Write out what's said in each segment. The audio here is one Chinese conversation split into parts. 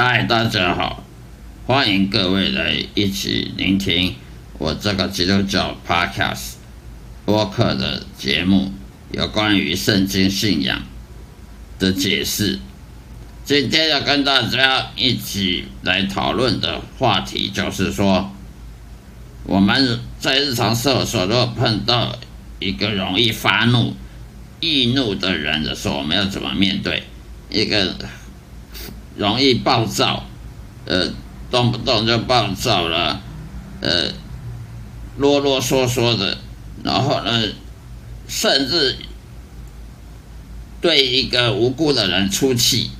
嗨，大家好，欢迎各位来一起聆听我这个基督教 Podcast 播客的节目，有关于圣经信仰的解释。今天要跟大家一起来讨论的话题，就是说我们在日常生活中，如果碰到一个容易发怒、易怒的人的时候，我们要怎么面对？一个容易暴躁，呃，动不动就暴躁了，呃，啰啰嗦嗦的，然后呢，甚至对一个无辜的人出气，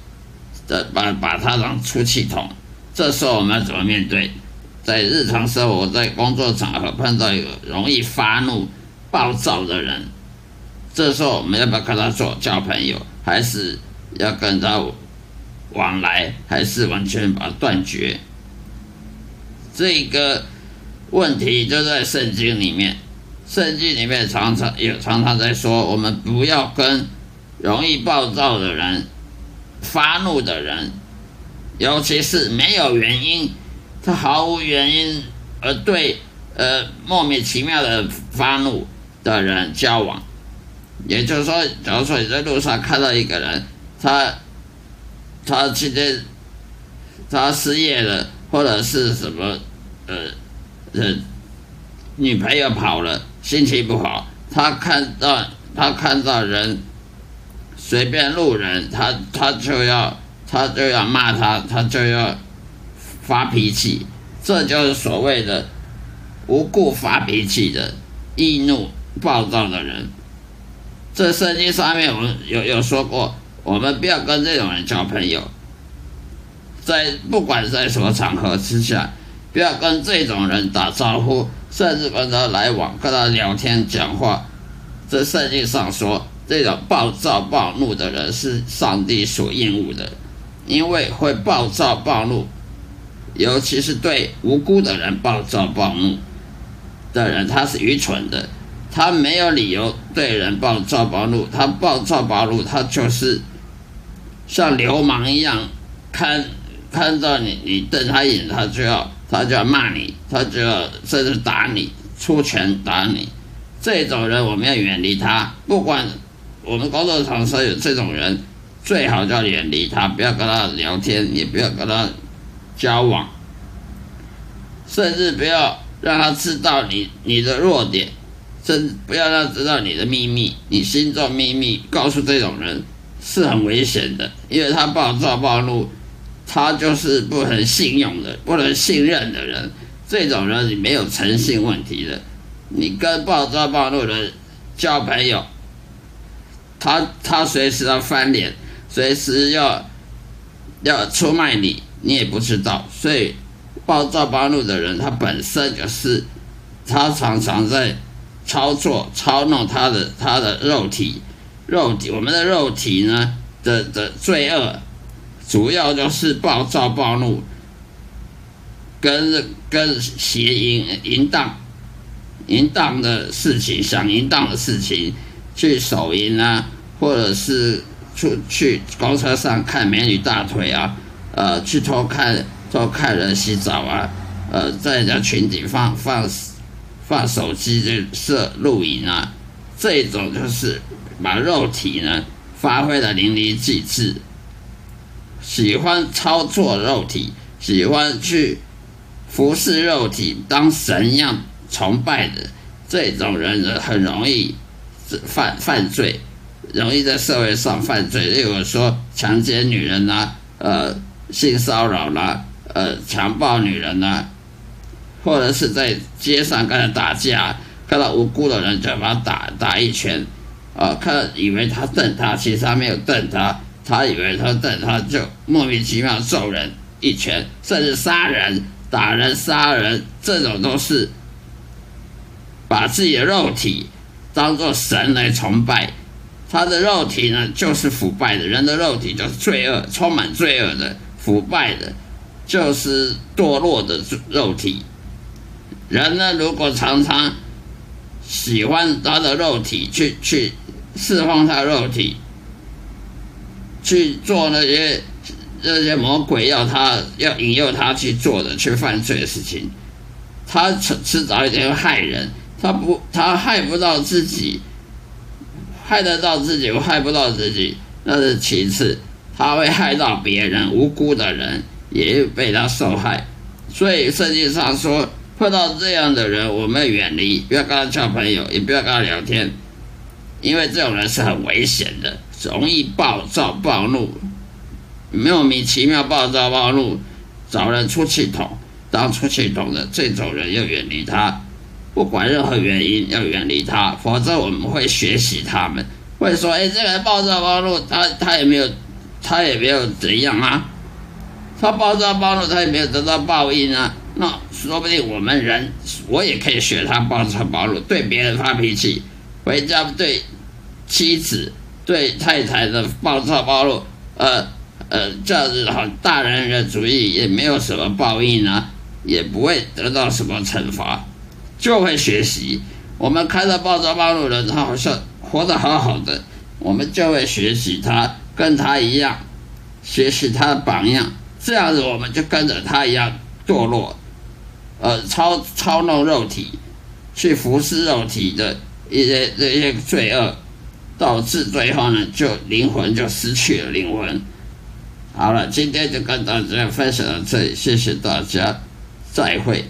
把把他当出气筒，这时候我们要怎么面对？在日常生活，在工作场合碰到一个容易发怒、暴躁的人，这时候我们要不要跟他做交朋友，还是？要跟他往来，还是完全把它断绝？这个问题就在圣经里面。圣经里面常常也常常在说，我们不要跟容易暴躁的人、发怒的人，尤其是没有原因，他毫无原因而对呃莫名其妙的发怒的人交往。也就是说，假如说你在路上看到一个人，他，他今天他失业了，或者是什么，呃，呃，女朋友跑了，心情不好。他看到他看到人，随便路人，他他就要他就要骂他，他就要发脾气。这就是所谓的无故发脾气的易怒暴躁的人。这圣经上面我们有有说过。我们不要跟这种人交朋友，在不管在什么场合之下，不要跟这种人打招呼，甚至跟他来往、跟他聊天、讲话。这圣经上说，这种暴躁暴怒的人是上帝所厌恶的，因为会暴躁暴怒，尤其是对无辜的人暴躁暴怒的人，他是愚蠢的，他没有理由对人暴躁暴怒，他暴躁暴怒，他就是。像流氓一样，看看到你，你瞪他眼，他就要他就要骂你，他就要甚至打你，出拳打你。这种人我们要远离他。不管我们工作场所有这种人，最好就要远离他，不要跟他聊天，也不要跟他交往，甚至不要让他知道你你的弱点，甚至不要让他知道你的秘密，你心中秘密，告诉这种人。是很危险的，因为他暴躁暴怒，他就是不能信用的、不能信任的人。这种人你没有诚信问题的，你跟暴躁暴怒的人交朋友，他他随时要翻脸，随时要要出卖你，你也不知道。所以暴躁暴怒的人，他本身就是他常常在操作、操弄他的他的肉体。肉体，我们的肉体呢的的罪恶，主要就是暴躁暴怒，跟跟邪淫淫荡，淫荡的事情，想淫荡的事情，去手淫啊，或者是出去公车上看美女大腿啊，呃，去偷看偷看人洗澡啊，呃，在人家群体放放放手机就摄录影啊，这种就是。把肉体呢发挥的淋漓尽致，喜欢操作肉体，喜欢去服侍肉体，当神一样崇拜的这种人呢，很容易犯犯罪，容易在社会上犯罪。例如说强奸女人呐，呃，性骚扰啦，呃，强暴女人呐，或者是在街上跟人打架，看到无辜的人就把他打打一拳。啊，看以为他瞪他，其实他没有瞪他，他以为他瞪他，就莫名其妙揍人一拳，甚至杀人、打人、杀人，这种都是把自己的肉体当做神来崇拜。他的肉体呢，就是腐败的，人的肉体就是罪恶，充满罪恶的、腐败的，就是堕落的肉体。人呢，如果常常喜欢他的肉体，去去。释放他肉体去做那些这些魔鬼要他要引诱他去做的去犯罪的事情，他迟迟早一点会害人，他不他害不到自己，害得到自己，害不到自己那是其次，他会害到别人，无辜的人也被他受害，所以圣经上说，碰到这样的人，我们远离，不要跟他交朋友，也不要跟他聊天，因为这种人是很危险的，容易暴躁暴怒。莫名其妙暴躁暴怒，找人出气筒，当出气筒的这种人要远离他，不管任何原因要远离他，否则我们会学习他们，会说：哎，这个人暴躁暴怒，他他也没有，他也没有怎样啊，他暴躁暴怒，他也没有得到报应啊，那说不定我们人，我也可以学他暴躁暴怒，对别人发脾气，回家对妻子对太太的暴躁暴怒，呃。呃，这样子好，大人的主义也没有什么报应啊，也不会得到什么惩罚，就会学习。我们看到暴躁暴怒的人，他好像活得好好的，我们就会学习他，跟他一样，学习他的榜样，这样子我们就跟着他一样堕落，呃，操操弄肉体，去服侍肉体的一些这些罪恶，导致最后呢，就灵魂就失去了灵魂。好了，今天就跟大家分享到这里，谢谢大家，再会。